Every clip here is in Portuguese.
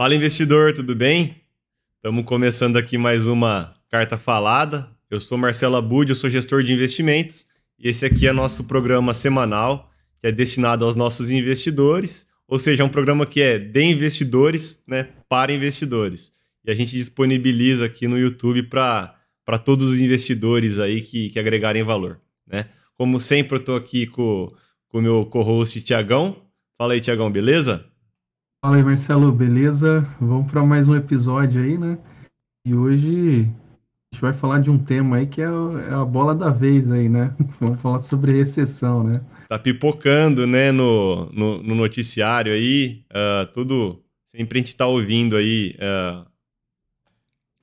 Fala investidor, tudo bem? Estamos começando aqui mais uma carta falada. Eu sou Marcelo Abud, eu sou gestor de investimentos e esse aqui é nosso programa semanal que é destinado aos nossos investidores, ou seja, é um programa que é de investidores né, para investidores. E a gente disponibiliza aqui no YouTube para todos os investidores aí que, que agregarem valor. Né? Como sempre, eu estou aqui com o meu co-host Tiagão. Fala aí, Tiagão, beleza? Fala aí, Marcelo, beleza? Vamos para mais um episódio aí, né? E hoje a gente vai falar de um tema aí que é, é a bola da vez aí, né? Vamos falar sobre recessão, né? Tá pipocando, né, no, no, no noticiário aí, uh, tudo, sempre a gente tá ouvindo aí uh,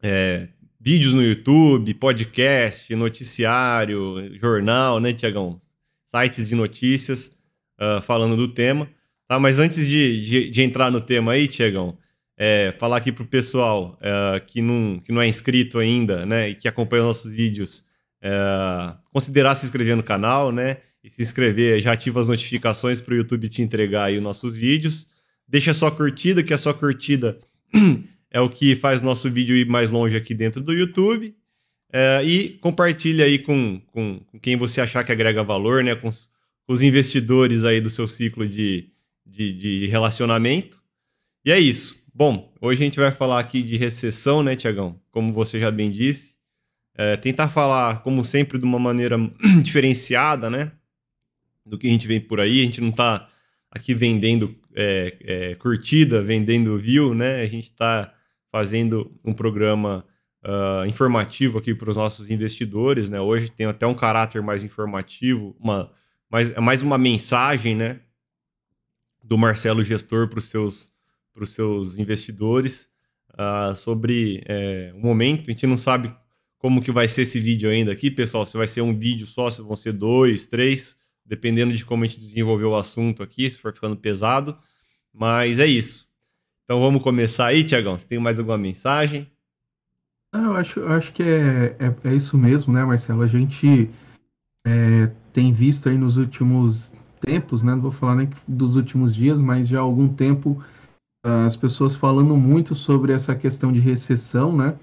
é, vídeos no YouTube, podcast, noticiário, jornal, né, Tiagão? Sites de notícias uh, falando do tema. Tá, mas antes de, de, de entrar no tema aí, Tiagão, é, falar aqui pro pessoal é, que, não, que não é inscrito ainda, né, e que acompanha os nossos vídeos, é, considerar se inscrever no canal, né, e se inscrever, já ativa as notificações para o YouTube te entregar aí os nossos vídeos. Deixa sua curtida, que a sua curtida é o que faz nosso vídeo ir mais longe aqui dentro do YouTube. É, e compartilha aí com, com, com, quem você achar que agrega valor, né, com os, com os investidores aí do seu ciclo de, de, de relacionamento. E é isso. Bom, hoje a gente vai falar aqui de recessão, né, Tiagão? Como você já bem disse. É, tentar falar, como sempre, de uma maneira diferenciada, né? Do que a gente vem por aí. A gente não está aqui vendendo é, é, curtida, vendendo view, né? A gente está fazendo um programa uh, informativo aqui para os nossos investidores, né? Hoje tem até um caráter mais informativo, uma, mais, mais uma mensagem, né? Do Marcelo Gestor para os seus, seus investidores uh, sobre é, o momento. A gente não sabe como que vai ser esse vídeo ainda aqui, pessoal. Se vai ser um vídeo só, se vão ser dois, três, dependendo de como a gente desenvolver o assunto aqui, se for ficando pesado. Mas é isso. Então vamos começar aí, Tiagão. Você tem mais alguma mensagem? Ah, eu acho, eu acho que é, é, é, isso mesmo, né, Marcelo? A gente é, tem visto aí nos últimos tempos, né? Não vou falar nem dos últimos dias, mas já há algum tempo as pessoas falando muito sobre essa questão de recessão, né?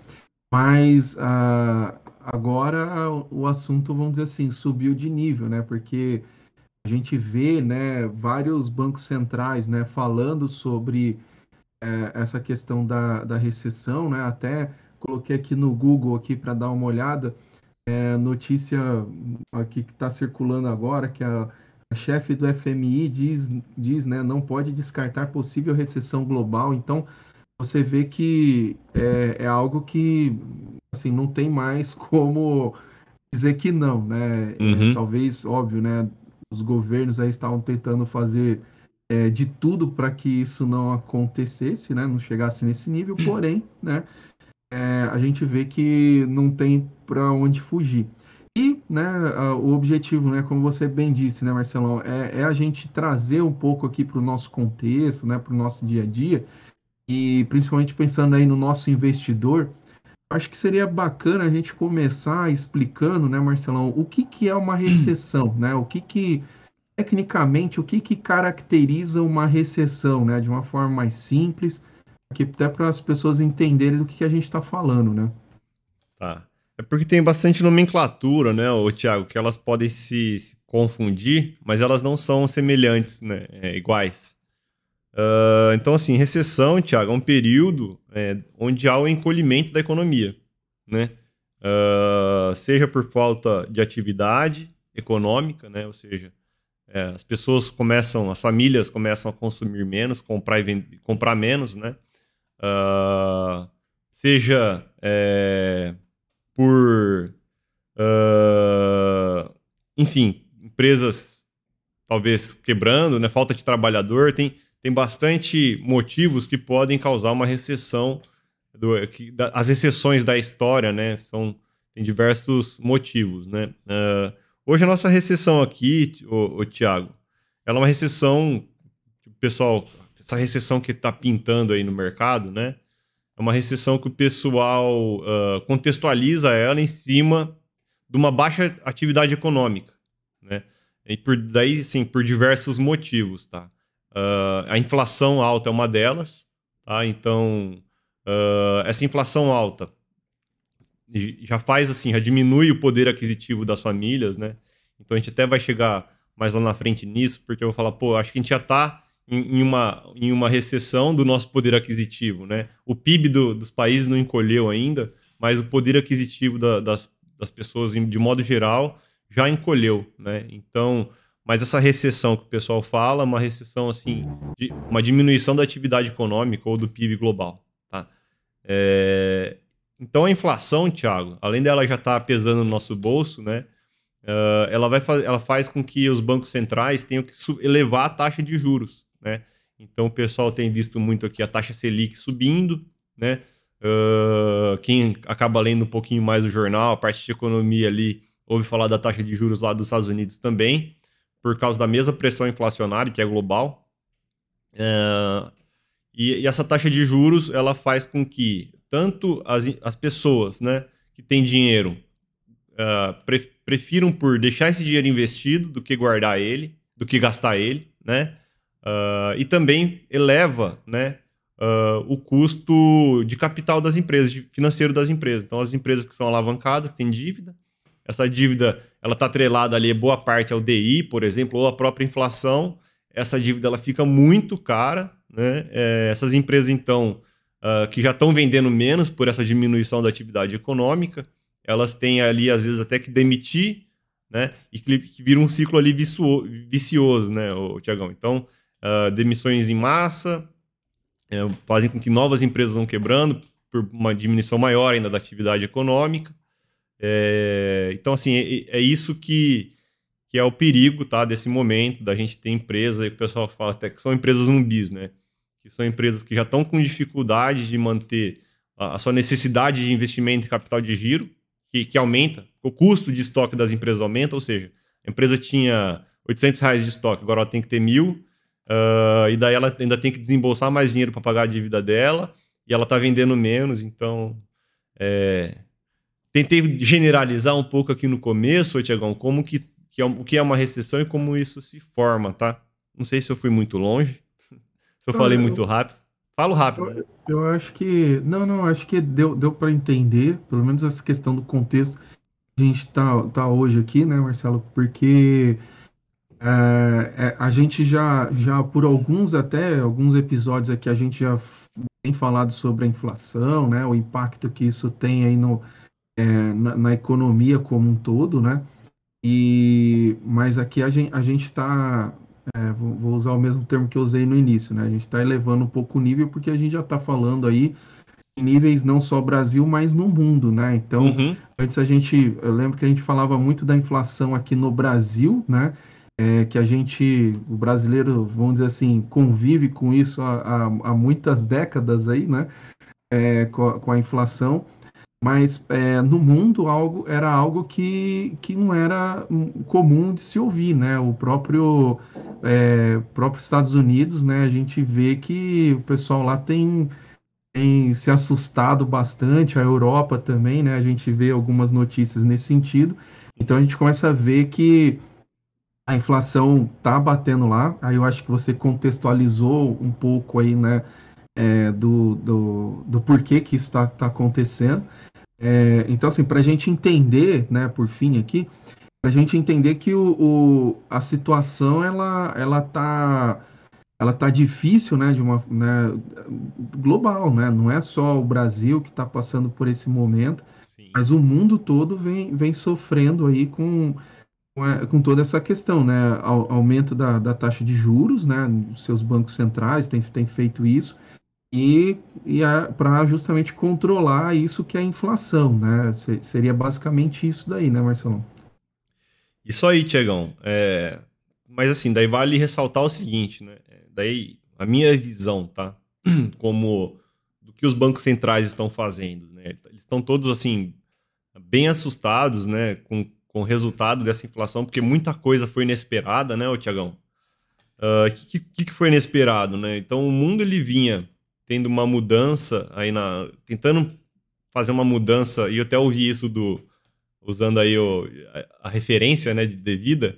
Mas uh, agora o assunto, vamos dizer assim, subiu de nível, né? Porque a gente vê, né, vários bancos centrais, né, falando sobre é, essa questão da, da recessão, né? Até coloquei aqui no Google aqui para dar uma olhada, é, notícia aqui que está circulando agora, que a chefe do FMI diz, diz né, não pode descartar possível recessão global. Então, você vê que é, é algo que assim, não tem mais como dizer que não. Né? Uhum. É, talvez, óbvio, né, os governos aí estavam tentando fazer é, de tudo para que isso não acontecesse, né, não chegasse nesse nível, porém, né, é, a gente vê que não tem para onde fugir. E né, o objetivo, né, como você bem disse, né, Marcelão, é, é a gente trazer um pouco aqui para o nosso contexto, né, para o nosso dia a dia, e principalmente pensando aí no nosso investidor, acho que seria bacana a gente começar explicando, né, Marcelão, o que, que é uma recessão, né, o que que, tecnicamente, o que que caracteriza uma recessão, né, de uma forma mais simples, aqui até para as pessoas entenderem do que, que a gente está falando, né. Tá. É porque tem bastante nomenclatura, né, o Thiago, que elas podem se, se, confundir, mas elas não são semelhantes, né, é, iguais. Uh, então, assim, recessão, Thiago, é um período é, onde há o encolhimento da economia, né? Uh, seja por falta de atividade econômica, né? Ou seja, é, as pessoas começam, as famílias começam a consumir menos, comprar, e vender, comprar menos, né? Uh, seja é, por. Uh, enfim, empresas talvez quebrando, né? falta de trabalhador, tem, tem bastante motivos que podem causar uma recessão. Do, que, da, as recessões da história, né? São, tem diversos motivos, né? Uh, hoje a nossa recessão aqui, o, o Tiago, ela é uma recessão, pessoal, essa recessão que está pintando aí no mercado, né? É uma recessão que o pessoal uh, contextualiza ela em cima de uma baixa atividade econômica, né? E por daí, sim, por diversos motivos, tá? Uh, a inflação alta é uma delas, tá? Então, uh, essa inflação alta já faz assim, já diminui o poder aquisitivo das famílias, né? Então a gente até vai chegar mais lá na frente nisso, porque eu vou falar, pô, acho que a gente já está em, uma, em uma recessão do nosso poder aquisitivo, né? O PIB do, dos países não encolheu ainda, mas o poder aquisitivo da, das, das pessoas, de modo geral, já encolheu, né? Então, mas essa recessão que o pessoal fala, uma recessão assim, de, uma diminuição da atividade econômica ou do PIB global, tá? É, então a inflação, Thiago, além dela já estar tá pesando no nosso bolso, né? Uh, ela, vai ela faz com que os bancos centrais tenham que elevar a taxa de juros, né? Então o pessoal tem visto muito aqui a taxa Selic subindo, né? Uh, quem acaba lendo um pouquinho mais o jornal, a parte de economia ali, ouve falar da taxa de juros lá dos Estados Unidos também, por causa da mesma pressão inflacionária que é global. Uh, e, e, essa taxa de juros ela faz com que tanto as, as pessoas né, que têm dinheiro uh, pre, prefiram por deixar esse dinheiro investido do que guardar ele, do que gastar ele, né? Uh, e também eleva né, uh, o custo de capital das empresas, financeiro das empresas. Então, as empresas que são alavancadas, que têm dívida, essa dívida ela está atrelada ali, boa parte ao DI, por exemplo, ou a própria inflação. Essa dívida ela fica muito cara. Né? É, essas empresas, então, uh, que já estão vendendo menos por essa diminuição da atividade econômica, elas têm ali, às vezes, até que demitir, né? E que, que vira um ciclo ali vicioso, né, Tiagão? Então, uh, demissões em massa uh, fazem com que novas empresas vão quebrando por uma diminuição maior ainda da atividade econômica. É, então, assim, é, é, isso que, que é o perigo, tá, desse momento, da gente ter empresa, e o pessoal fala até que são empresas zumbis, né? que são empresas que já estão com dificuldade de manter a, a sua necessidade de investimento em capital de giro, que, que, aumenta, o custo de estoque das empresas aumenta, ou seja, a empresa tinha 800 reais de estoque, agora ela tem que ter mil, uh, e daí ela ainda tem que desembolsar mais dinheiro para pagar a dívida dela, e ela está vendendo menos, então é... tentei generalizar um pouco aqui no começo, Tiagão, como que, que é, o que é uma recessão e como isso se forma, tá? Não sei se eu fui muito longe. Se eu falei muito rápido. Falo rápido. Eu, eu acho que. Não, não, acho que deu, deu para entender, pelo menos essa questão do contexto que a gente tá, tá hoje aqui, né, Marcelo? Porque é, é, a gente já, já, por alguns até, alguns episódios aqui, a gente já tem falado sobre a inflação, né? O impacto que isso tem aí no, é, na, na, economia como um todo, né? E, mas aqui a gente a está é, vou, vou, usar o mesmo termo que eu usei no início, né? A gente está elevando um pouco o nível porque a gente já está falando aí em níveis não só Brasil, mas no mundo, né? Então, uhum. antes a gente, eu lembro que a gente falava muito da inflação aqui no Brasil, né? É, que a gente, o brasileiro, vamos dizer assim, convive com isso há, há, há muitas décadas aí, né? É, com, a, com a inflação mas é, no mundo algo era algo que, que não era comum de se ouvir, né? O próprio é, próprio Estados Unidos, né? A gente vê que o pessoal lá tem, tem se assustado bastante, a Europa também, né? A gente vê algumas notícias nesse sentido. Então a gente começa a ver que a inflação tá batendo lá. Aí eu acho que você contextualizou um pouco aí, né? É, do, do, do porquê que isso está tá acontecendo. É, então, assim, para a gente entender, né, por fim aqui, para a gente entender que o, o, a situação ela ela tá ela tá difícil, né, de uma né, global, né? Não é só o Brasil que está passando por esse momento, Sim. mas o mundo todo vem, vem sofrendo aí com com toda essa questão, né? Aumento da, da taxa de juros, né? Os seus bancos centrais têm, têm feito isso e, e para justamente controlar isso que é a inflação, né? Seria basicamente isso daí, né, Marcelo? Isso aí, Tiagão. É... Mas assim, daí vale ressaltar o seguinte, né? É, daí a minha visão, tá? Como do que os bancos centrais estão fazendo, né? Eles estão todos assim bem assustados, né, com, com o resultado dessa inflação, porque muita coisa foi inesperada, né, Tiagão? O uh, que, que, que foi inesperado, né? Então o mundo ele vinha tendo uma mudança aí na. tentando fazer uma mudança, e eu até ouvi isso do. usando aí o, a, a referência né, de devida,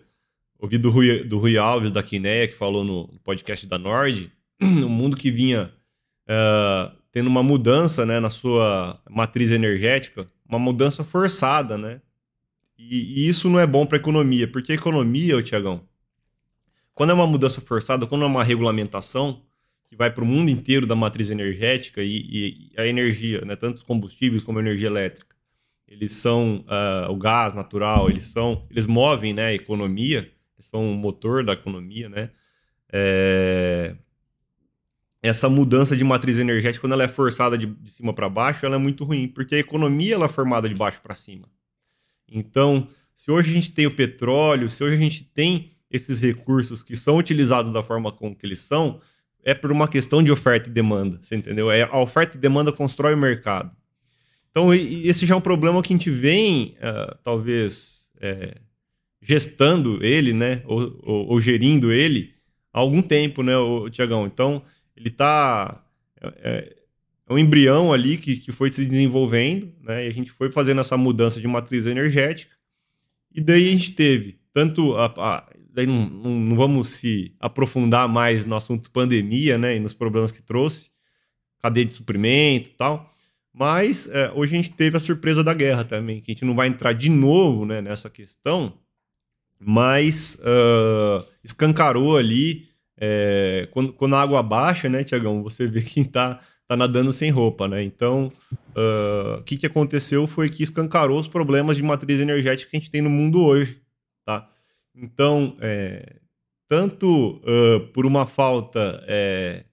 ouvi do Rui, do Rui Alves da Quineia, que falou no, no podcast da Nord, um mundo que vinha uh, tendo uma mudança né, na sua matriz energética, uma mudança forçada, né? E, e isso não é bom para a economia, porque a economia, Tiagão, quando é uma mudança forçada, quando é uma regulamentação que vai para o mundo inteiro da matriz energética e, e, a energia, né, tanto os combustíveis como a energia elétrica, eles são uh, o gás natural, eles são, eles movem né, a economia, são o motor da economia, né? É... Essa mudança de matriz energética, quando ela é forçada de, de cima para baixo, ela é muito ruim, porque a economia ela é formada de baixo para cima. Então, se hoje a gente tem o petróleo, se hoje a gente tem esses recursos que são utilizados da forma como que eles são, é por uma questão de oferta e demanda, você entendeu? É, a oferta e demanda constrói o mercado. Então, esse já é um problema que a gente vem, uh, talvez, é, gestando ele, né? Ou, ou, ou, gerindo ele há algum tempo, né, Tiagão? Então, ele está. É, é, um embrião ali que, que foi se desenvolvendo, né? E a gente foi fazendo essa mudança de matriz energética. E daí a gente teve tanto a, a daí não, não, não, vamos se aprofundar mais no assunto pandemia, né, e nos problemas que trouxe, cadeia de suprimento e tal. Mas é, hoje a gente teve a surpresa da guerra também, que a gente não vai entrar de novo né, nessa questão, mas uh, escancarou ali, é, quando, quando a água baixa, né, Tiagão, você vê quem está tá nadando sem roupa, né? Então, uh, o que, que aconteceu foi que escancarou os problemas de matriz energética que a gente tem no mundo hoje, tá? Então, é, tanto uh, por uma falta é,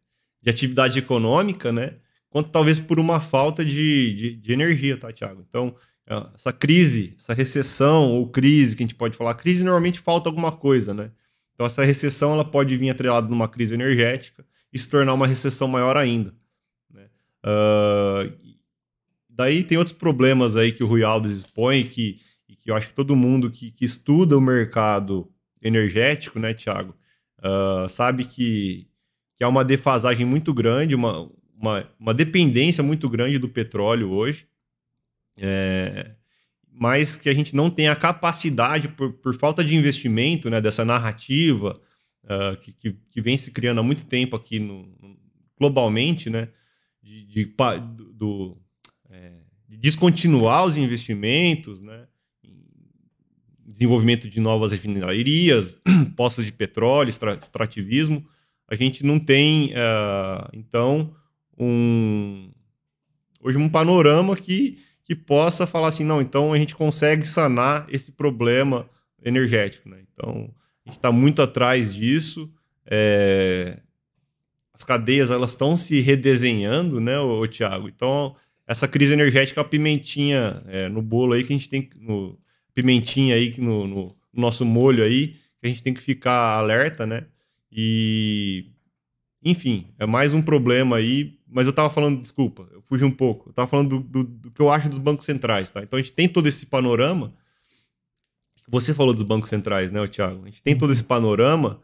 de atividade econômica, né? quanto talvez por uma falta de, de, de energia, tá, Tiago? Então, é, essa crise, essa recessão ou crise que a gente pode falar, crise normalmente falta alguma coisa, né? Então, essa recessão ela pode vir atrelada numa crise energética e se tornar uma recessão maior ainda. Uh, daí tem outros problemas aí que o Rui Alves expõe que, que eu acho que todo mundo que, que estuda o mercado energético, né, Tiago, uh, sabe que, que há uma defasagem muito grande, uma, uma, uma dependência muito grande do petróleo hoje, é, mas que a gente não tem a capacidade, por, por falta de investimento, né, dessa narrativa uh, que, que, que, vem se criando há muito tempo aqui no globalmente, né, de, de, do, é, de descontinuar os investimentos, né, desenvolvimento de novas refinarias, postos de petróleo, extrativismo, a gente não tem, uh, então, um hoje um panorama que, que possa falar assim, não, então a gente consegue sanar esse problema energético, né? Então a gente está muito atrás disso. É... As cadeias elas estão se redesenhando, né, o Tiago? Então essa crise energética, a pimentinha é, no bolo aí que a gente tem, no pimentinha aí no, no nosso molho aí que a gente tem que ficar alerta, né? E enfim, é mais um problema aí mas eu estava falando, desculpa, eu fugi um pouco. Eu estava falando do, do, do, que eu acho dos bancos centrais, tá? Então a gente tem todo esse panorama. Você falou dos bancos centrais, né, Thiago? A gente tem todo esse panorama,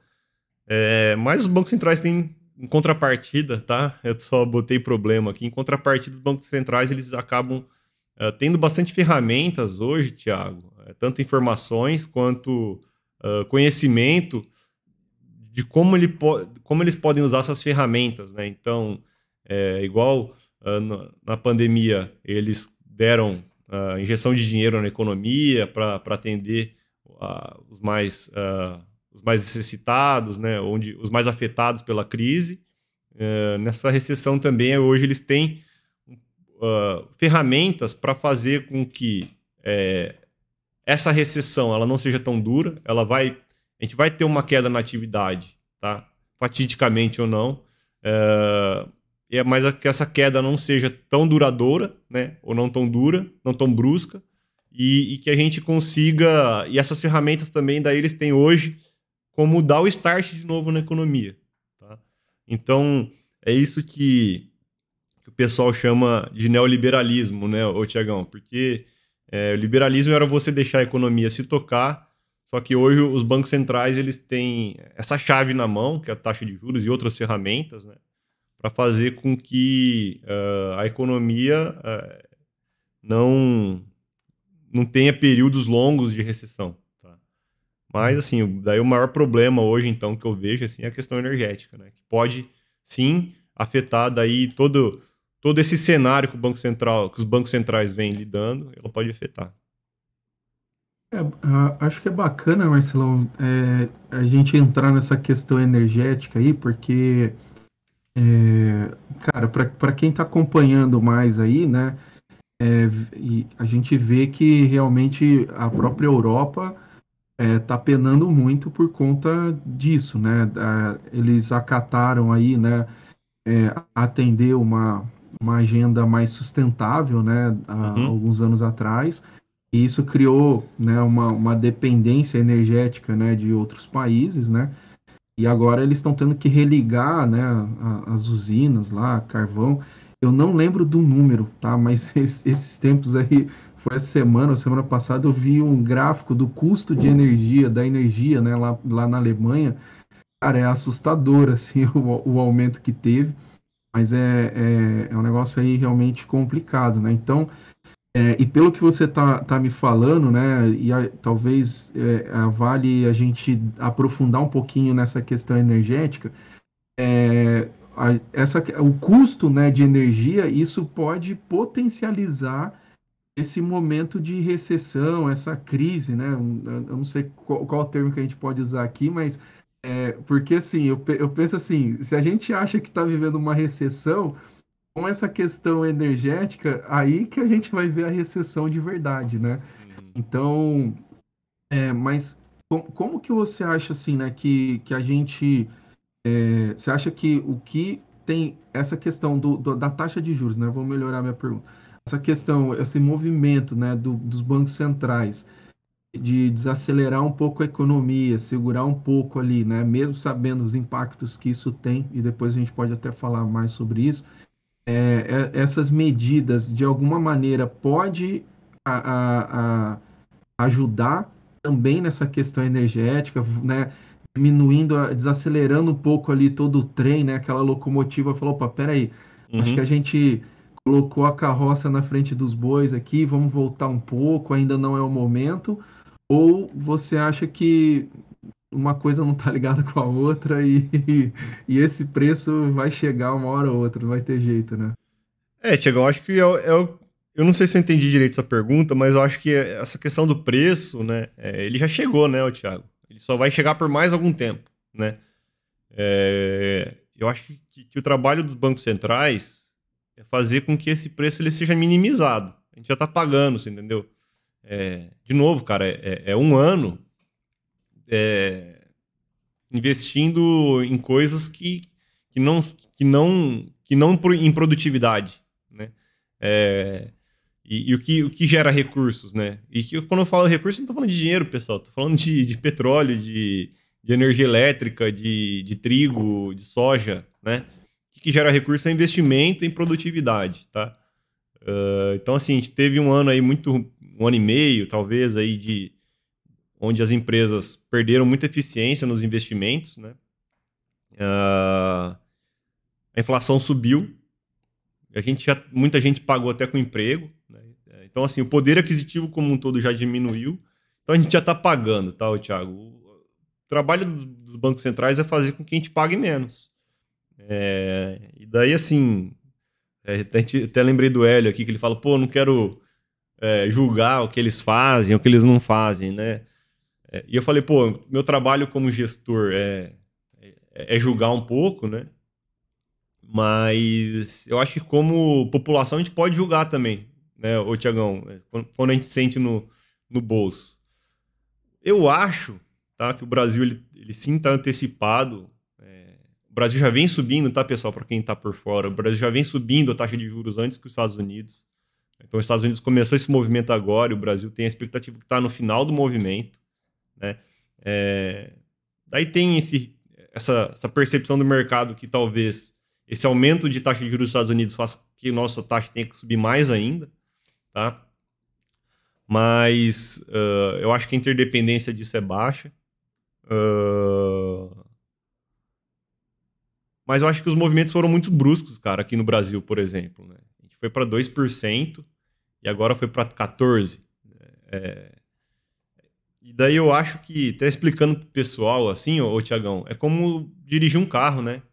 é, mas os bancos centrais têm, em contrapartida, tá? Eu só botei problema aqui. Em contrapartida, os bancos centrais eles acabam é, tendo bastante ferramentas hoje, Thiago, é, tanto informações quanto uh, conhecimento de como, ele como eles podem usar essas ferramentas, né? Então, é, igual uh, na pandemia, eles deram uh, injeção de dinheiro na economia para atender uh, os, mais, os mais necessitados, né, onde, os mais afetados pela crise. É, nessa recessão também, hoje, eles têm ferramentas para fazer com que é, essa recessão ela não seja tão dura, ela vai, a gente vai ter uma queda na atividade, tá? Fatidicamente ou não, é, é mas que essa queda não seja tão duradoura, né? Ou não tão dura, não tão brusca, e, e, que a gente consiga. E essas ferramentas também, daí eles têm hoje como dar o start de novo na economia. Tá? Então, é isso que, que, o pessoal chama de neoliberalismo, né, ô Tiagão? Porque é, o liberalismo era você deixar a economia se tocar, só que hoje os bancos centrais eles têm essa chave na mão, que é a taxa de juros e outras ferramentas, né? para fazer com que uh, a economia uh, não, não tenha períodos longos de recessão. Mas, uhum. assim, daí o maior problema hoje, então, que eu vejo assim, é a questão energética, né? que pode, sim, afetada aí todo, todo esse cenário que o Banco Central, que os bancos centrais vêm lidando, ela pode afetar. É, acho que é bacana, Marcelão, é, a gente entrar nessa questão energética aí, porque, é, cara, para quem está acompanhando mais aí, né, é, a gente vê que realmente a própria Europa está é, penando muito por conta disso, né? eles acataram aí, né, é, atender uma, uma agenda mais sustentável, né, há uhum. alguns anos atrás, e isso criou né, uma, uma dependência energética né, de outros países, né? E agora eles estão tendo que religar né, as usinas lá, carvão. Eu não lembro do número, tá? Mas esses tempos aí, foi essa semana, semana passada, eu vi um gráfico do custo de energia, da energia, né, lá, lá na Alemanha. Cara, é assustador, assim, o, o aumento que teve. Mas é, é, é um negócio aí realmente complicado, né? Então, é, e pelo que você está tá me falando, né, e a, talvez é, vale a gente aprofundar um pouquinho nessa questão energética, é, a, essa, o custo né, de energia, isso pode potencializar esse momento de recessão, essa crise, né? Eu não sei qual, qual o termo que a gente pode usar aqui, mas é, porque assim, eu, eu penso assim, se a gente acha que está vivendo uma recessão, com essa questão energética, aí que a gente vai ver a recessão de verdade, né? Uhum. Então, é, mas como, como, que você acha assim, né, que, que a gente, é, você acha que o que tem essa questão do, do, da taxa de juros, né? Vou melhorar minha pergunta. Essa questão, esse movimento, né, do, dos bancos centrais de desacelerar um pouco a economia, segurar um pouco ali, né, mesmo sabendo os impactos que isso tem, e depois a gente pode até falar mais sobre isso é, é, essas medidas de alguma maneira pode a, a, a ajudar também nessa questão energética, né? diminuindo, desacelerando um pouco ali todo o trem, né? Aquela locomotiva falou, opa, peraí, uhum. acho que a gente colocou a carroça na frente dos bois aqui, vamos voltar um pouco, ainda não é o momento. Ou você acha que uma coisa não está ligada com a outra e, e, esse preço vai chegar uma hora ou outra, não vai ter jeito, né? É, Tiago, eu acho que eu, é eu, eu não sei se eu entendi direito sua pergunta, mas eu acho que essa questão do preço, né, é, ele já chegou, né, Tiago? Ele só vai chegar por mais algum tempo, né? É, eu acho que, que, o trabalho dos bancos centrais é fazer com que esse preço ele seja minimizado. A gente já está pagando, você entendeu? É, de novo, cara, é, é um ano é, investindo em coisas que, que não que não que não em produtividade, né? É, e, e, o, que, o que gera recursos, né? E que quando eu falo recursos, não estou falando de dinheiro, pessoal. Estou falando de, de petróleo, de, de energia elétrica, de, de trigo, de soja, né? Que gera recurso é investimento em produtividade, tá? Uh, então, assim, a gente teve um ano aí muito... Um ano e meio, talvez, aí de onde as empresas perderam muita eficiência nos investimentos, né? Uh, a inflação subiu, a gente já, muita gente pagou até com emprego, né? então assim o poder aquisitivo como um todo já diminuiu, então a gente já está pagando, tá, Thiago? O trabalho dos bancos centrais é fazer com que a gente pague menos. É, e daí assim, é, até, até lembrei do Hélio aqui que ele fala, pô, não quero é, julgar o que eles fazem, o que eles não fazem, né? É, e eu falei, pô, meu trabalho como gestor é, é, é, julgar um pouco, né? Mas eu acho que como população a gente pode julgar também, né, ô Tiagão? É, quando a gente sente no, no bolso. Eu acho tá, que o Brasil ele, ele sim está antecipado. O Brasil já vem subindo, tá, pessoal? Para quem está por fora, o Brasil já vem subindo a taxa de juros antes que os Estados Unidos. Então, os Estados Unidos começou esse movimento agora e o Brasil tem a expectativa que está no final do movimento. Né? É, daí tem esse, essa, essa percepção do mercado que talvez esse aumento de taxa de juros dos Estados Unidos faça que nossa taxa tenha que subir mais ainda, tá? Mas uh, eu acho que a interdependência disso é baixa. Uh, mas eu acho que os movimentos foram muito bruscos, cara, aqui no Brasil, por exemplo. Né? A gente foi para 2% e agora foi para 14%. É, e daí eu acho que, até explicando pro pessoal, assim, ô, ô Tiagão, é como dirigir um carro, né?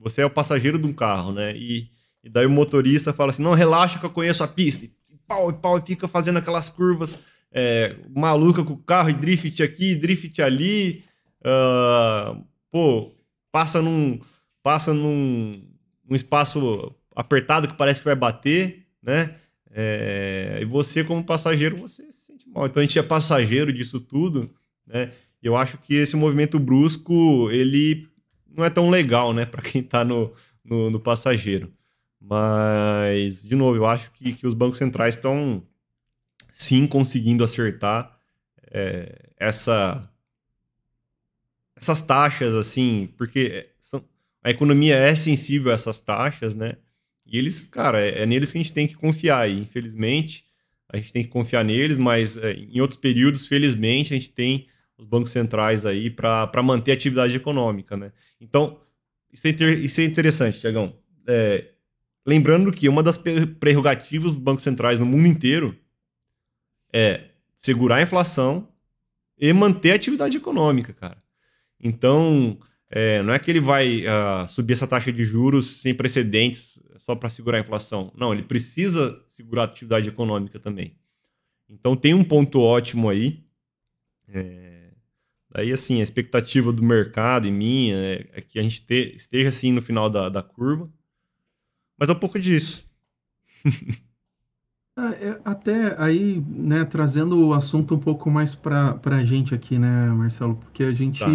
você é o passageiro de um carro, né? E, e daí o motorista fala assim: não, relaxa que eu conheço a pista. E pau, e pau, e fica fazendo aquelas curvas é, maluca com o carro, e drift aqui, drift ali. Uh, pô, passa num, passa num, num espaço apertado que parece que vai bater, né? É, e você, como passageiro, você se sente mal. Então a gente é passageiro disso tudo, né? Eu acho que esse movimento brusco, ele não é tão legal, né, para quem está no, no, no, passageiro. Mas, de novo, eu acho que, que os bancos centrais estão sim conseguindo acertar é, essa essas taxas, assim, porque a economia é sensível a essas taxas, né? E eles, cara, é, é, neles que a gente tem que confiar. E, infelizmente, a gente tem que confiar neles, mas é, em outros períodos, felizmente, a gente tem os bancos centrais aí para manter a atividade econômica, né? Então, isso é, inter, isso é interessante, Tiagão. É, lembrando que uma das prerrogativas dos bancos centrais no mundo inteiro é segurar a inflação e manter a atividade econômica, cara. Então, é, não é que ele vai uh, subir essa taxa de juros sem precedentes só para segurar a inflação. Não, ele precisa segurar a atividade econômica também. Então, tem um ponto ótimo aí. É, daí, assim, a expectativa do mercado e minha é, é que a gente te, esteja, assim, no final da, da curva. Mas é um pouco disso. Ah, é, até aí, né, trazendo o assunto um pouco mais para a gente aqui, né, Marcelo? Porque a gente. Tá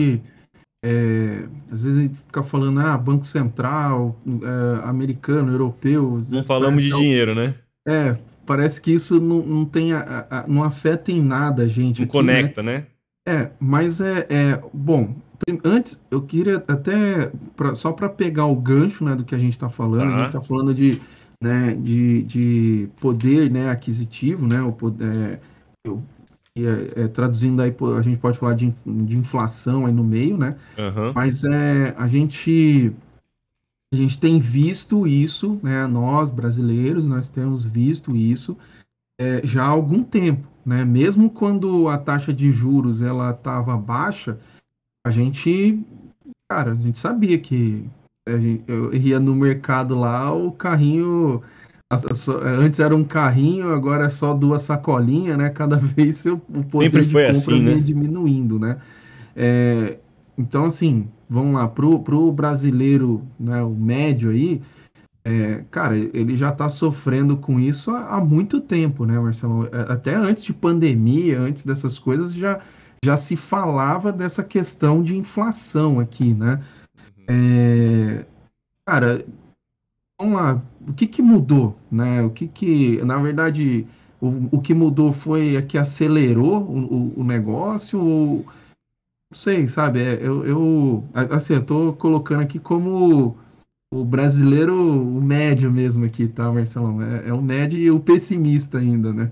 é, às vezes a gente fica falando, ah, Banco Central, é, americano, europeu. Não falamos de dinheiro, né? É, parece que isso não, não, tem a, a, não afeta em nada a gente. Não aqui, né? conecta, né? né? É, mas é, é bom. Antes, eu queria até, pra, só para pegar o gancho né, do que a gente está falando, a gente está falando de, né, de, de poder né, aquisitivo, né, o poder, é, é, é, traduzindo aí, a gente pode falar de, de inflação aí no meio, né? Uhum. Mas é, a gente a gente tem visto isso, né? Nós brasileiros, nós temos visto isso é, já há algum tempo, né? Mesmo quando a taxa de juros ela estava baixa, a gente, cara, a gente sabia que a gente, eu ia no mercado lá, o carrinho Antes era um carrinho, agora é só duas sacolinhas, né? Cada vez o poder Sempre foi de compra assim, né? diminuindo, né? É, então, assim, vamos lá, pro, pro brasileiro, né, o médio aí, é, cara, ele já está sofrendo com isso há, há, muito tempo, né, Marcelo? É, até antes de pandemia, antes dessas coisas, já, já se falava dessa questão de inflação aqui, né? Uhum. É, cara, vamos lá, o que que mudou, né? O que que, na verdade, o, o que mudou foi que acelerou o, o, o negócio ou não sei, sabe? É, eu, eu, assim, eu tô colocando aqui como o brasileiro, o médio mesmo aqui, tá, Marcelão? É, é o médio e o pessimista ainda, né?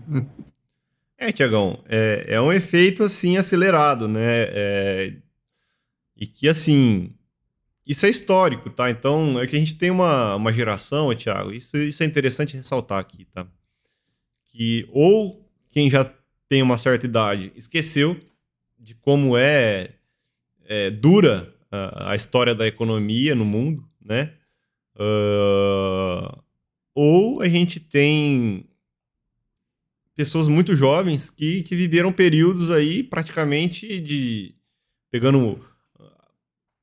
É, Tiagão, é, é um efeito, assim, acelerado, né? É, e que, assim, isso é histórico, tá? Então, é que a gente tem uma, uma geração, Thiago, isso, isso é interessante ressaltar aqui, tá? Que ou quem já tem uma certa idade esqueceu de como é, é dura a, a, história da economia no mundo, né? Uh, ou a gente tem pessoas muito jovens que, que viveram períodos aí praticamente de pegando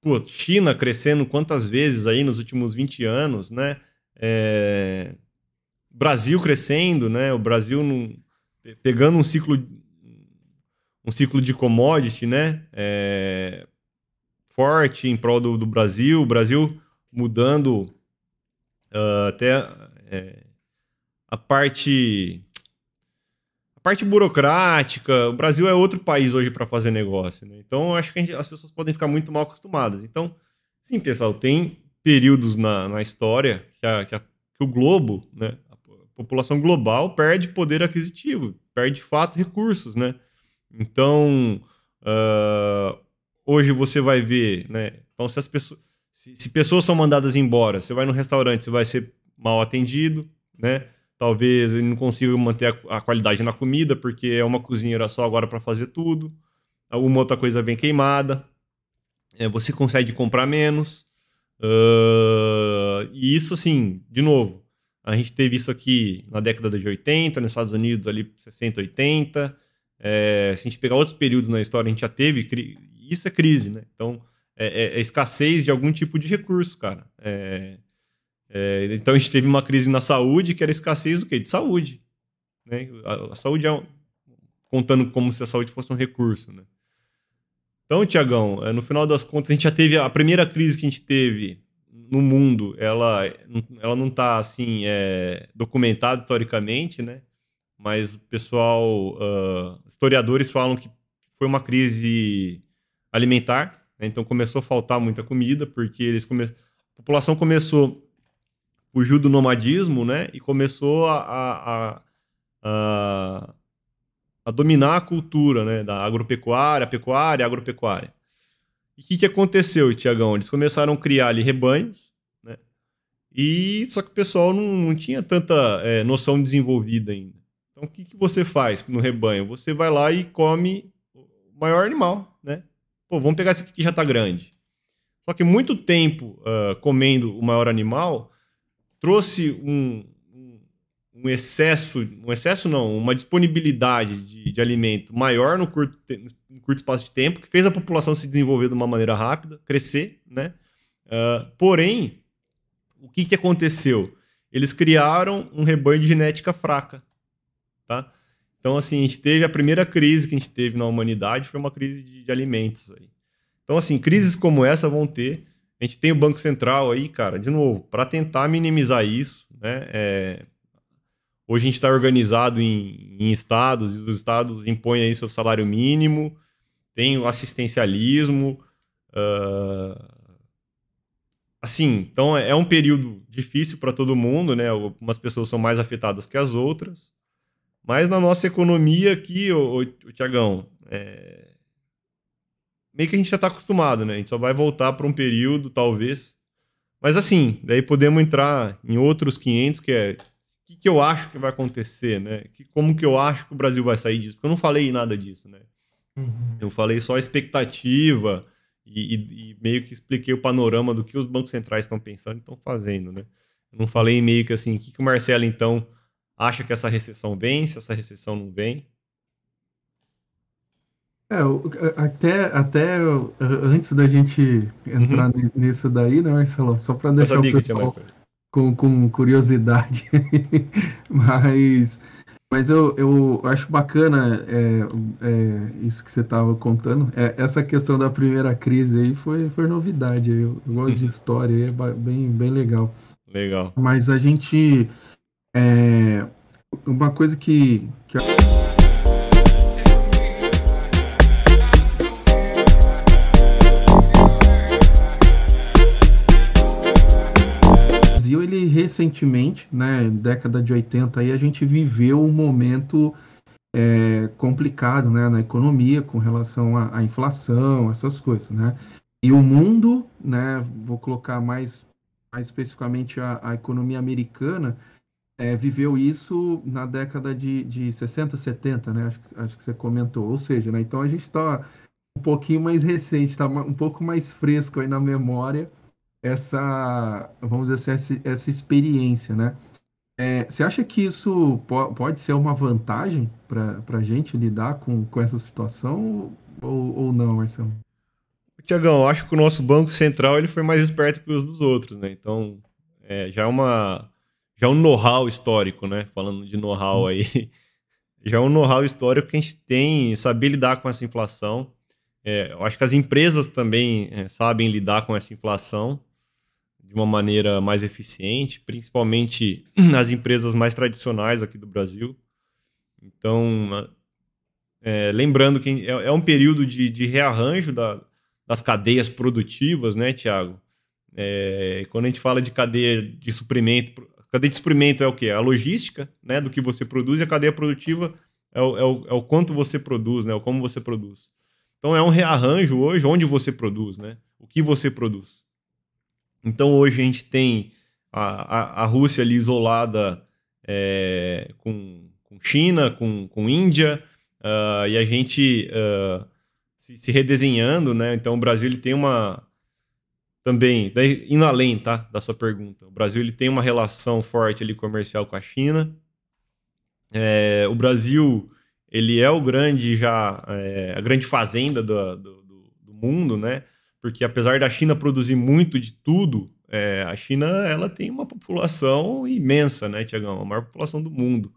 pô, China crescendo quantas vezes aí nos últimos 20 anos, né? É... Brasil crescendo, né? O Brasil num... pegando um ciclo um ciclo de commodity, né? É... Forte em prol do, do, Brasil, o Brasil mudando uh, até é... a parte parte burocrática, o Brasil é outro país hoje para fazer negócio, né? Então, acho que gente, as pessoas podem ficar muito mal acostumadas. Então, sim, pessoal, tem períodos na, na história que, a, que, a, que o globo, né? A população global perde poder aquisitivo, perde, de fato, recursos, né? Então, uh, hoje você vai ver, né? Então, se as pessoas... Se, se pessoas são mandadas embora, você vai no restaurante, você vai ser mal atendido, né? Talvez ele não consiga manter a, a qualidade na comida, porque é uma cozinheira só agora para fazer tudo. Alguma outra coisa bem queimada. É, você consegue comprar menos. Uh, e isso, assim, de novo, a gente teve isso aqui na década de 80, nos Estados Unidos ali 60, 80. É, se a gente pegar outros períodos na história, a gente já teve. Isso é crise, né? Então, é, é, é escassez de algum tipo de recurso, cara. É, então, a gente teve uma crise na saúde, que era escassez do quê? De saúde. Né? A, a saúde é. Um, contando como se a saúde fosse um recurso, né? Então, Tiagão, é, no final das contas, a gente já teve a primeira crise que a gente teve no mundo, ela, ela não está assim é, documentada historicamente, né? Mas o pessoal, uh, historiadores falam que foi uma crise alimentar, né? então começou a faltar muita comida porque eles come... a população começou fugiu do nomadismo, né? E começou a, a, a, a dominar a cultura, né? Da agropecuária, pecuária, agropecuária. E o que, que aconteceu, Tiagão? Eles começaram a criar ali rebanhos, né? E só que o pessoal não, não tinha tanta é, noção desenvolvida ainda. Então, o que, que você faz no rebanho? Você vai lá e come o maior animal, né? Pô, vamos pegar esse aqui que já está grande. Só que muito tempo uh, comendo o maior animal trouxe um, um excesso, um excesso não, uma disponibilidade de, de alimento maior no curto, no curto espaço de tempo, que fez a população se desenvolver de uma maneira rápida, crescer, né? Uh, porém, o que, que aconteceu? Eles criaram um rebanho de genética fraca, tá? Então, assim, a gente teve a primeira crise que a gente teve na humanidade, foi uma crise de, de alimentos aí. Então, assim, crises como essa vão ter. A gente tem o Banco Central aí, cara, de novo, para tentar minimizar isso, né? É, Hoje a gente está organizado em, em, estados, e os estados impõem aí seu salário mínimo, tem o assistencialismo. Uh... Assim, então é, é um período difícil para todo mundo, né? Algumas pessoas são mais afetadas que as outras. Mas na nossa economia aqui, o, Tiagão, é... meio que a gente já está acostumado, né? A gente só vai voltar para um período, talvez. Mas assim, daí podemos entrar em outros 500, que é que, que eu acho que vai acontecer, né? Que, como que eu acho que o Brasil vai sair disso? Porque eu não falei nada disso, né? Uhum. Eu falei só a expectativa e, e, e, meio que expliquei o panorama do que os bancos centrais estão pensando e estão fazendo, né? Eu não falei meio que assim, o que, que o Marcelo, então, acha que essa recessão vem, se essa recessão não vem. É, até, até antes da gente entrar uhum. nisso daí, né, Marcelo? Só para deixar o pessoal com, com curiosidade, mas, mas eu, eu acho bacana é, é, isso que você estava contando. É, essa questão da primeira crise aí foi, foi novidade. Eu, eu gosto de história, é bem, bem legal. Legal. Mas a gente. É, uma coisa que, que recentemente, né, década de 80, aí, a gente viveu um momento é, complicado né, na economia com relação à, à, inflação, essas coisas. Né? E o mundo, né, vou colocar mais, mais especificamente a, a economia americana, é, viveu isso na década de, de 60, 70, né? Acho que, acho que você comentou. Ou seja, né, então a gente está um pouquinho mais recente, está um pouco mais fresco aí na memória essa, vamos dizer assim, essa, essa experiência, né? É, você acha que isso po pode ser uma vantagem para a gente lidar com, com essa situação ou, ou não, Marcelo? Tiagão, acho que o nosso Banco Central ele foi mais esperto que os dos outros, né? Então, é, já é uma já é um know-how histórico, né? Falando de know-how aí, já é um know-how histórico que a gente tem saber lidar com essa inflação. É, eu acho que as empresas também é, sabem lidar com essa inflação de uma maneira mais eficiente, principalmente nas empresas mais tradicionais aqui do Brasil. Então, é, lembrando que é, é, um período de, de rearranjo da, das cadeias produtivas, né, Tiago? É, quando a gente fala de cadeia de suprimento, cadeia de suprimento é o quê? A logística né, do que você produz e a cadeia produtiva é o, é o, é o quanto você produz, né, o como você produz. Então é um rearranjo hoje onde você produz, né? O que você produz. Então hoje a gente tem a, a, a Rússia ali isolada é, com, com China, com, com Índia, uh, e a gente uh, se, se, redesenhando, né? Então o Brasil ele tem uma também, daí, indo além, tá, da sua pergunta, o Brasil ele tem uma relação forte ali comercial com a China. É, o Brasil ele é o grande já é, a grande fazenda do, do, do, mundo, né? Porque apesar da China produzir muito de tudo, é, a China ela tem uma população imensa, né, Tiagão? A maior população do mundo.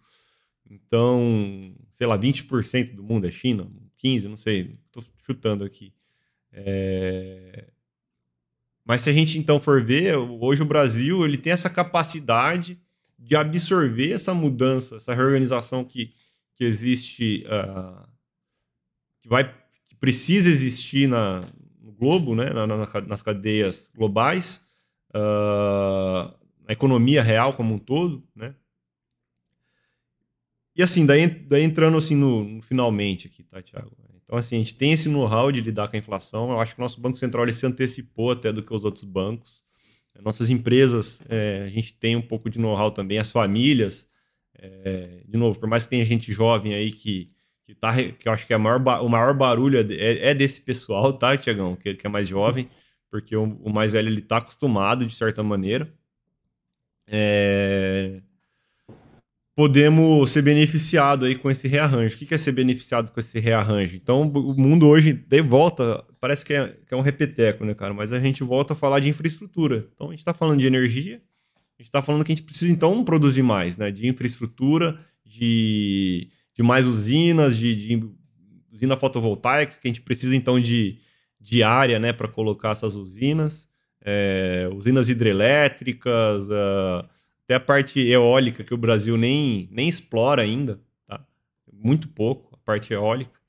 Então, sei lá, 20% do mundo é China, 15, não sei, estou chutando aqui. É... Mas se a gente então for ver, hoje o Brasil ele tem essa capacidade de absorver essa mudança, essa reorganização que, que existe, uh, que vai, que precisa existir na, globo, né, na, na, nas cadeias globais, uh, na economia real como um todo, né? E assim, daí, daí entrando assim no, no finalmente aqui, tá, Thiago? Então, assim, a gente tem esse know-how de lidar com a inflação. Eu acho que o nosso Banco Central ele se antecipou até do que os outros bancos. Nossas empresas, é, a gente tem um pouco de know-how também, as famílias. É, de novo, por mais que tenha gente jovem aí que, que, tá, que eu acho que é maior, o maior barulho é, é desse pessoal, tá, Tiagão? Que, que, é mais jovem, porque o, o mais velho ele tá acostumado de certa maneira. É podemos ser beneficiados aí com esse rearranjo. O que é ser beneficiado com esse rearranjo? Então, o mundo hoje de volta, parece que é, que é um repeteco, né, cara? Mas a gente volta a falar de infraestrutura. Então, a gente está falando de energia, a gente está falando que a gente precisa, então, produzir mais, né? De infraestrutura, de, de mais usinas, de, de usina fotovoltaica, que a gente precisa, então, de, de área, né, para colocar essas usinas, é, usinas hidrelétricas, uh, até a parte eólica, que o Brasil nem, nem explora ainda, tá? Muito pouco, a parte eólica.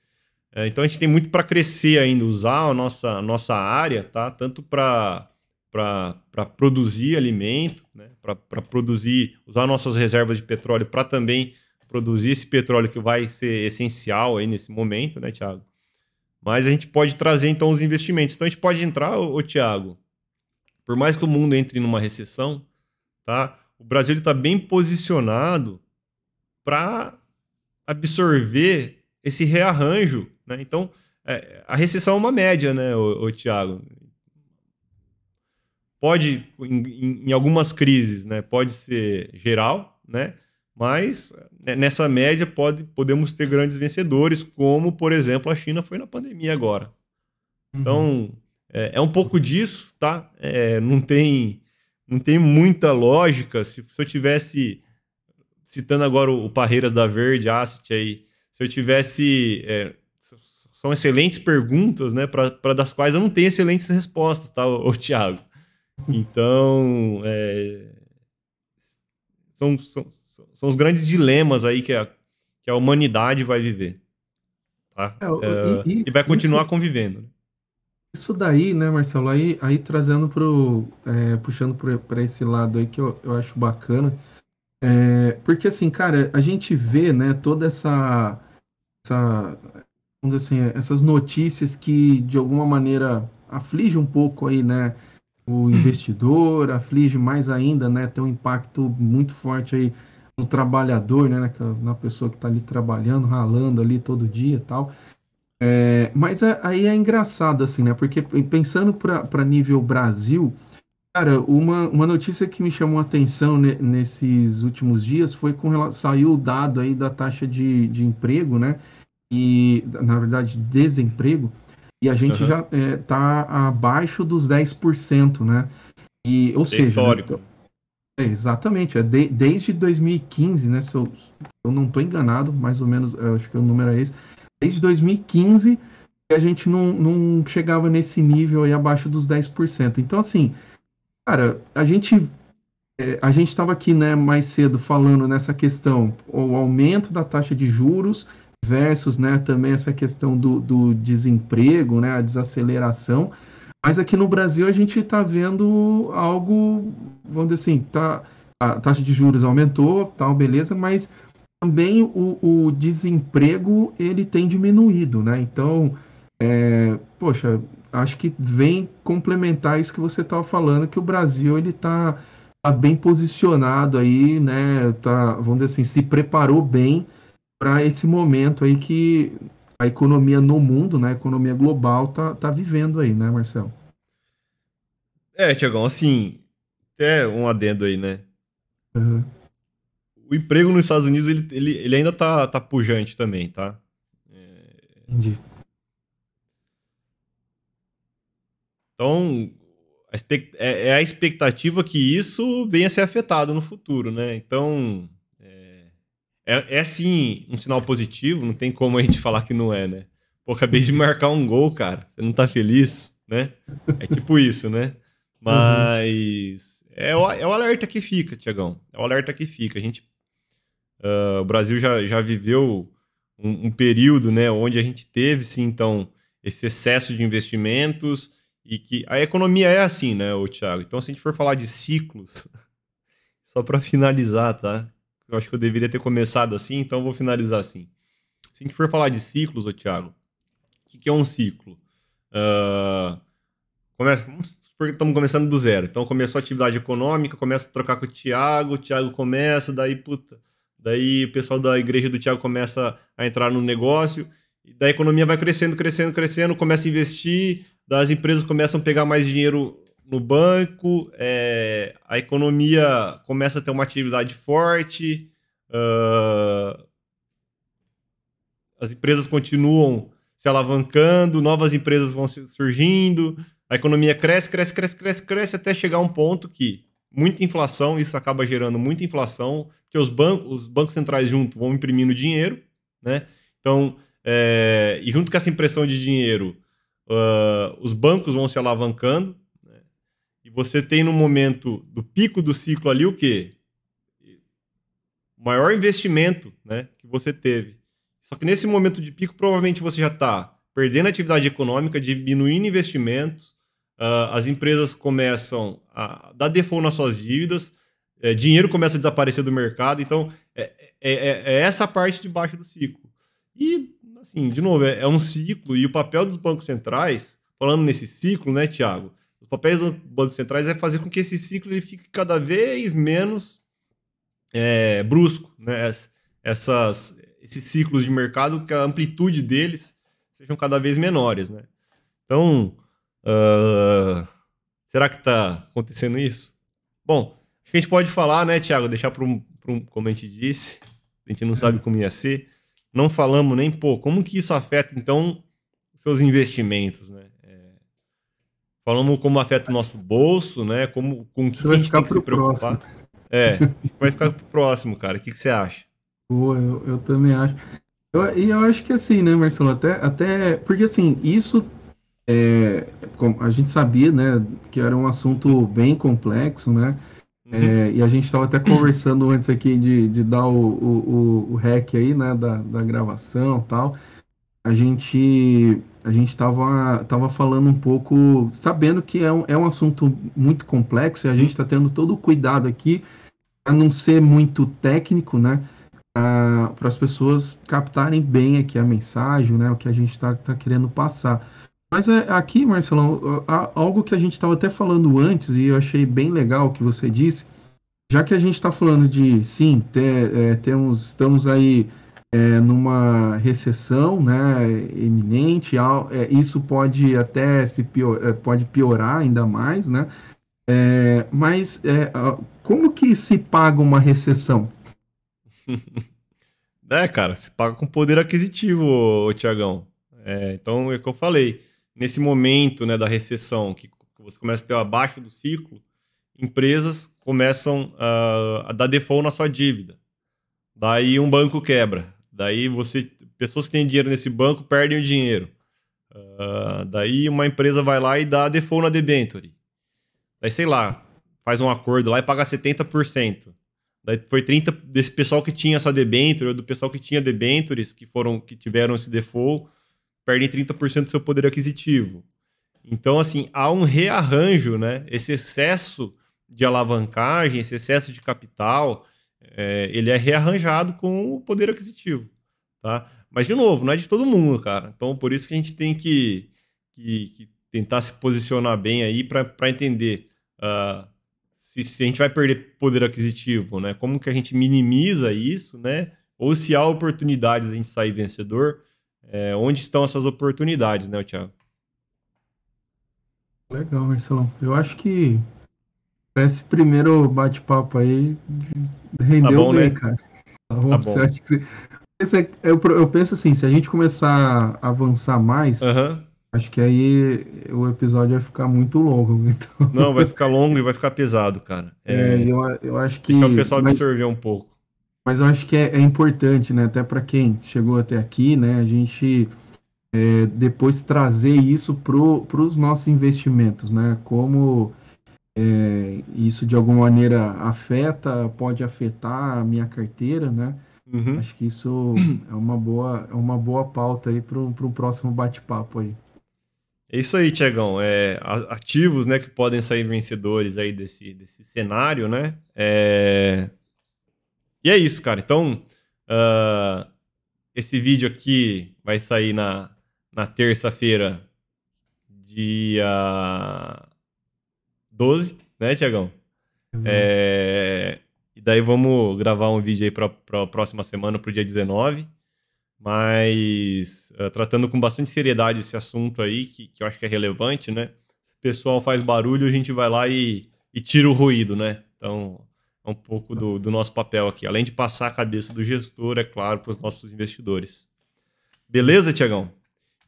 É, então a gente tem muito para crescer ainda, usar a nossa, a nossa área, tá? Tanto para para produzir alimento, né? para produzir, usar nossas reservas de petróleo para também produzir esse petróleo que vai ser essencial aí nesse momento, né, Tiago? Mas a gente pode trazer então os investimentos. Então a gente pode entrar, ô, ô Tiago, por mais que o mundo entre numa recessão, tá? o Brasil está bem posicionado para absorver esse rearranjo. Né? Então, é, a recessão é uma média, né, o, o Tiago? Pode, em, em, algumas crises, né, pode ser geral, né? mas nessa média pode, podemos ter grandes vencedores, como, por exemplo, a China foi na pandemia agora. Então, uhum. é, é, um pouco disso, tá? É, não tem não tem muita lógica. Se, se eu tivesse citando agora o, o Parreiras da Verde Asset aí, se eu tivesse é, são excelentes perguntas, né, para das quais eu não tenho excelentes respostas, tá, o, o Thiago. Então, é, são, são, são os grandes dilemas aí que a, que a humanidade vai viver. Tá? É, e, e, e, vai continuar isso, convivendo. Né? Isso daí, né, Marcelo, aí, aí trazendo pro, é, puxando para esse lado aí que eu, eu acho bacana, é, porque assim, cara, a gente vê, né, toda essa, essa, vamos dizer assim, essas notícias que de alguma maneira aflige um pouco aí, né, o investidor, aflige mais ainda, né, tem um impacto muito forte aí no trabalhador, né, na pessoa que está ali trabalhando, ralando ali todo dia e tal. É, mas é, aí é engraçado, assim, né? Porque pensando para nível Brasil, cara, uma, uma notícia que me chamou a atenção ne, nesses últimos dias foi com relação, saiu o dado aí da taxa de, de emprego, né? E, na verdade, desemprego, e a gente uhum. já está é, abaixo dos 10%, né? E, ou é seja, histórico. É, exatamente, é de, desde 2015, né? Se eu, eu não estou enganado, mais ou menos, acho que o número é esse desde 2015 a gente não, não chegava nesse nível aí abaixo dos 10%. Então, assim, cara, a gente é, a gente estava aqui né, mais cedo falando nessa questão, o aumento da taxa de juros versus né, também essa questão do, do desemprego, né, a desaceleração. Mas aqui no Brasil a gente está vendo algo, vamos dizer assim, tá, a taxa de juros aumentou, tal, beleza, mas também o, o desemprego ele tem diminuído, né? Então, é, poxa, acho que vem complementar isso que você estava falando, que o Brasil ele está tá bem posicionado aí, né? Tá, vamos dizer assim, se preparou bem para esse momento aí que a economia no mundo, né? A economia global tá, tá vivendo aí, né, Marcelo? É, Tiagão, assim, até um adendo aí, né? Uhum. O emprego nos Estados Unidos, ele, ele, ele ainda tá, tá pujante também, tá? Entendi. Então, a expect- é, é a expectativa que isso venha a ser afetado no futuro, né? Então, é, é, é sim um sinal positivo, não tem como a gente falar que não é, né? Pô, acabei de marcar um gol, cara. Você não tá feliz, né? É tipo isso, né? Mas é, o, é o alerta que fica, Tiagão. É o alerta que fica. A gente, ah, o Brasil já, já viveu um, um período, né, onde a gente teve, sim, então, esse excesso de investimentos e que a economia é assim, né, o Thiago? Então, se a gente for falar de ciclos, só para finalizar, tá? Eu acho que eu deveria ter começado assim, então eu vou finalizar assim. Se a gente for falar de ciclos, ô Thiago, o que, que é um ciclo? Ah, começa, vamos supor que estamos começando do zero. Então começou a atividade econômica, começa a trocar com o Thiago, o Thiago começa, daí, puta, daí o pessoal da igreja do Thiago começa a entrar no negócio, e daí a economia vai crescendo, crescendo, crescendo, começa a investir, das empresas começam a pegar mais dinheiro no banco, é, a economia começa a ter uma atividade forte, ah, as empresas continuam se alavancando, novas empresas vão surgindo, a economia cresce, cresce, cresce, cresce, cresce, até chegar um ponto que muita inflação, isso acaba gerando muita inflação, porque os bancos, os bancos centrais juntos vão imprimindo dinheiro, né? Então, é, e junto com essa impressão de dinheiro, ah, os bancos vão se alavancando, você tem no momento do pico do ciclo ali o quê? O maior investimento né, que você teve. Só que nesse momento de pico, provavelmente você já está perdendo atividade econômica, diminuindo investimentos, ah, as empresas começam a dar default nas suas dívidas, eh, dinheiro começa a desaparecer do mercado, então é, é- é- é essa parte de baixo do ciclo. E, assim, de novo, é, é um ciclo, e o papel dos bancos centrais, falando nesse ciclo, né, Tiago? Os papéis dos bancos centrais é fazer com que esse ciclo ele fique cada vez menos é, brusco, né? Es- Essas, esses ciclos de mercado, que a amplitude deles sejam cada vez menores, né? Então, ah, será que está acontecendo isso? Bom, acho que a gente pode falar, né, Tiago? Deixar para um, um, como a gente disse, a gente não sabe como ia ser. Não falamos nem, pô, como que isso afeta, então, os seus investimentos, né? Falamos como afeta o nosso bolso, né? Como, com o que a gente tem que se preocupar. próximo. É, vai ficar pro próximo, cara. O que, que você acha? Pô, eu, eu também acho. Eu- e eu acho que assim, né, Marcelo? Até, até porque assim, isso é, a gente sabia, né, que era um assunto bem complexo, né? Uhum. É, e a gente estava até conversando antes aqui de, de dar o, o, o, o hack aí, né, da, da gravação e tal. A gente a gente estava tava falando um pouco, sabendo que é um, é um assunto muito complexo e a gente está tendo todo o cuidado aqui para não ser muito técnico, né? Para as pessoas captarem bem aqui a mensagem, né? O que a gente está tá querendo passar. Mas é, aqui, Marcelão, a- algo que a gente estava até falando antes, e eu achei bem legal o que você disse, já que a gente está falando de, sim, ter, é, temos, estamos aí é, numa recessão né, iminente, al- é, isso pode até se pior, é, pode piorar ainda mais, né? É, mas é, como que se paga uma recessão? É, cara, se paga com poder aquisitivo, Tiagão. É, então, é o que eu falei. Nesse momento né, da recessão, que você começa a ter abaixo do ciclo, empresas começam a dar default na sua dívida. Daí um banco quebra. Daí você, pessoas que têm dinheiro nesse banco perdem o dinheiro. Ah, daí uma empresa vai lá e dá default na debenture. Daí, sei lá, faz um acordo lá e paga 70%. Daí foi 30 desse pessoal que tinha essa debenture, ou do pessoal que tinha debentures, que foram que tiveram esse default, perdem 30% do seu poder aquisitivo. Então, assim, há um rearranjo, né? Esse excesso de alavancagem, esse excesso de capital, é, ele é rearranjado com o poder aquisitivo, tá? Mas, de novo, não é de todo mundo, cara. Então, por isso que a gente tem que, que, que tentar se posicionar bem aí para entender ah, se, se a gente vai perder poder aquisitivo, né? Como que a gente minimiza isso, né? Ou se há oportunidades a gente sair vencedor, é, onde estão essas oportunidades, né, Thiago? Legal, Marcelão. Eu acho que esse primeiro bate-papo aí rendeu tá bom, bem, né? cara. Tá bom. Tá bom. Você acha que você... eu, eu penso assim, se a gente começar a avançar mais, uhum. acho que aí o episódio vai ficar muito longo. Então... Não, vai ficar longo e vai ficar pesado, cara. É, é eu, eu acho que. O pessoal absorver um pouco. Mas eu acho que é, é importante, né? Até para quem chegou até aqui, né? A gente é, depois trazer isso para os nossos investimentos, né? Como é, isso de alguma maneira afeta, pode afetar a minha carteira, né? Uhum. Acho que isso é uma boa, é uma boa pauta aí para um próximo bate-papo aí. É isso aí, Tiagão. É, ativos, né, que podem sair vencedores aí desse, desse cenário, né? É, e é isso, cara. Então, uh, esse vídeo aqui vai sair na, na terça-feira, dia 12, né, Tiagão? É, e daí vamos gravar um vídeo aí para a próxima semana, para o dia 19. Mas uh, tratando com bastante seriedade esse assunto aí, que, que eu acho que é relevante, né? Se o pessoal faz barulho, a gente vai lá e, e tira o ruído, né? Então, é um pouco do, do nosso papel aqui. Além de passar a cabeça do gestor, é claro, para os nossos investidores. Beleza, Tiagão?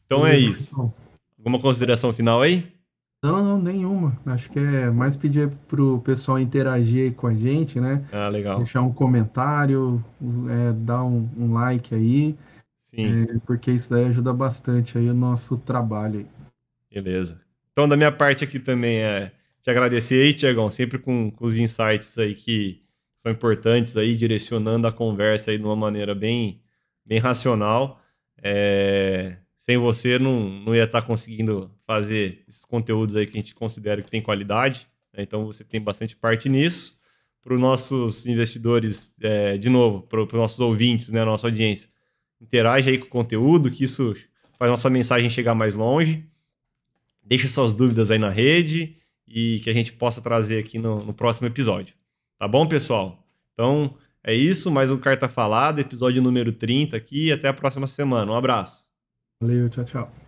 Então é isso. Alguma consideração final aí? Não, não, nenhuma. Acho que é mais pedir para o pessoal interagir com a gente, né? Ah, legal. Deixar um comentário, é, dar um, um, like aí. Sim. É, porque isso daí ajuda bastante aí o nosso trabalho aí. Beleza. Então, da minha parte aqui também é te agradecer aí, Tiagão, sempre com, com, os insights aí que são importantes aí, direcionando a conversa aí de uma maneira bem, bem racional. É, sem você não, não ia estar conseguindo fazer esses conteúdos aí que a gente considera que tem qualidade. Né? Então você tem bastante parte nisso. Para os nossos investidores, é, de novo, para os nossos ouvintes, né, nossa audiência, interage aí com o conteúdo, que isso faz nossa mensagem chegar mais longe. Deixa suas dúvidas aí na rede e que a gente possa trazer aqui no, no próximo episódio. Tá bom, pessoal? Então é isso, mais um Carta Falada, episódio número 30 aqui. Até a próxima semana. Um abraço. Valeu, tchau, tchau.